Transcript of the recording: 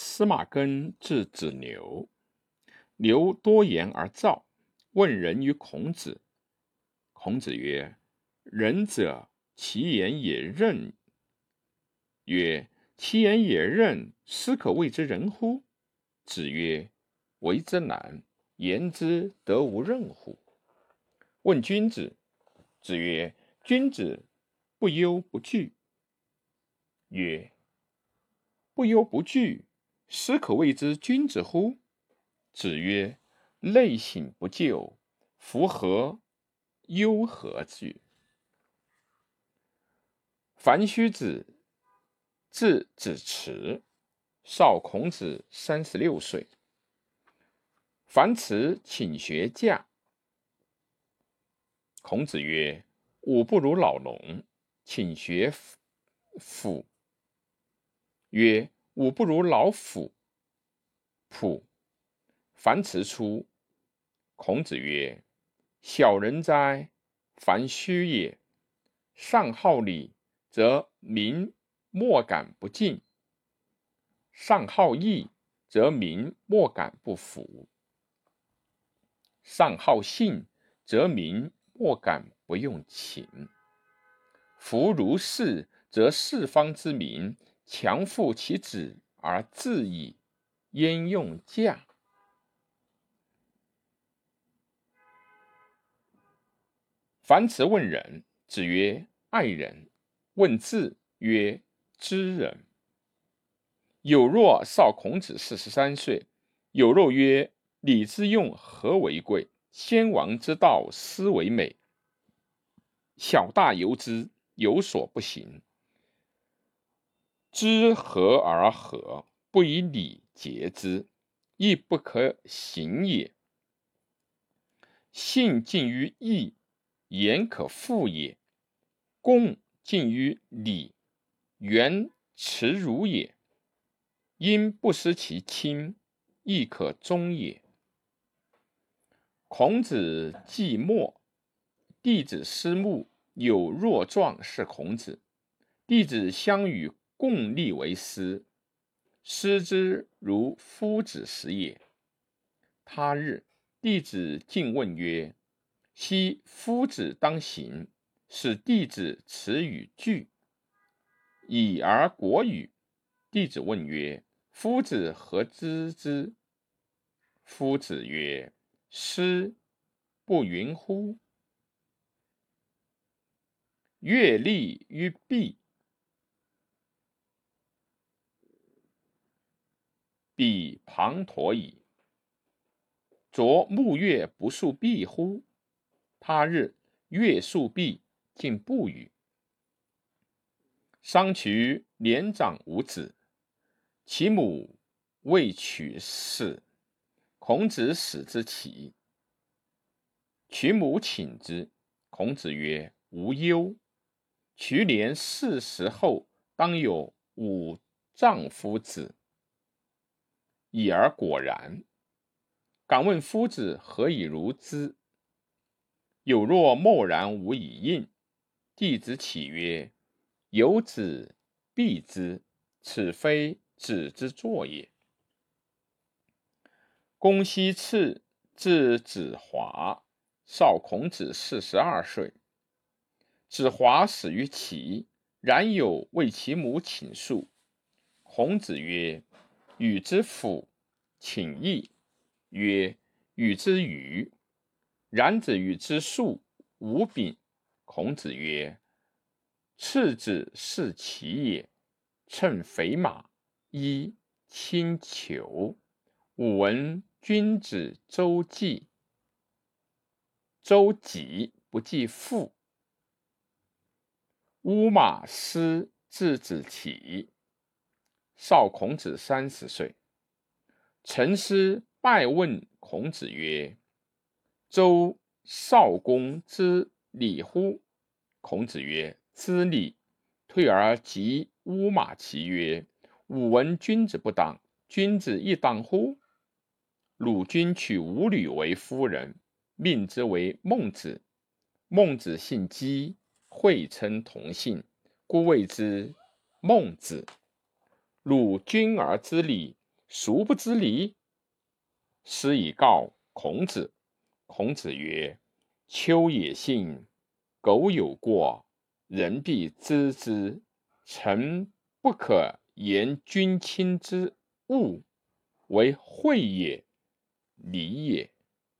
司马根字子牛，牛多言而躁，问人于孔子。孔子曰：“仁者，其言也任。”曰：“其言也任，斯可谓之仁乎？”子曰：“为之难，言之得无任乎？”问君子。子曰：“君子不忧不惧。”曰：“不忧不惧，斯可谓之君子乎？”子曰：“内省不疚，夫何忧何惧？”樊须子，字子迟，少孔子三十六岁。樊迟请学驾。孔子曰：“吾不如老农，请学斧。”曰：“吾不如老斧。”仆。樊迟出。孔子曰：“小人哉，樊须也！上好礼，则民莫敢不敬；上好义，则民莫敢不服；上好信，则民。”莫敢不用情。夫如是，则四方之民强负其子而自矣，焉用嫁？樊迟问仁，子曰：“爱人。”问智曰：“知人。”有若少孔子四十三岁，有若曰：“礼之用，和为贵。”先王之道，斯为美。小大由之，有所不行。知和而和，不以礼节之，亦不可行也。信近于义，言可复也；恭近于礼，远耻辱也。因不失其亲，亦可忠也。孔子季末，弟子思慕有若状是孔子。弟子相与共立为师，师之如夫子时也。他日，弟子进问曰：“昔夫子当行，使弟子耻与惧，已而国语。”弟子问曰：“夫子何知之？”夫子曰：师不云乎？月立于壁，彼滂沱矣。昨暮月不宿壁乎？他日月宿壁，竟不语。商渠年长无子，其母未娶嗣。孔子使之起，渠母请之。孔子曰：“无忧。渠年四十后，当有五丈夫子。已而果然。敢问夫子何以如之？有若默然无以应。弟子起曰：‘有子必之，此非子之作也。’”公西次字子华，少孔子四十二岁。子华始于齐，然有为其母请诉。孔子曰：“与之父请义。”曰：“与之愚。”然子与之数无柄。孔子曰：“次子是其也。乘肥马，衣轻裘。吾闻。”君子周济，周己不计父。乌马师字子启，少孔子三十岁。陈师拜问孔子曰：“周少公之礼乎？”孔子曰：“知礼。”退而及乌马其曰：“吾闻君子不当，君子亦当乎？”鲁君娶伍女为夫人，命之为孟子。孟子姓姬，讳称同姓，故谓之孟子。鲁君而知礼，孰不知礼？”师以告孔子。孔子曰：“秋也信，苟有过，人必知之。臣不可言君亲之恶，为惠也，礼也。”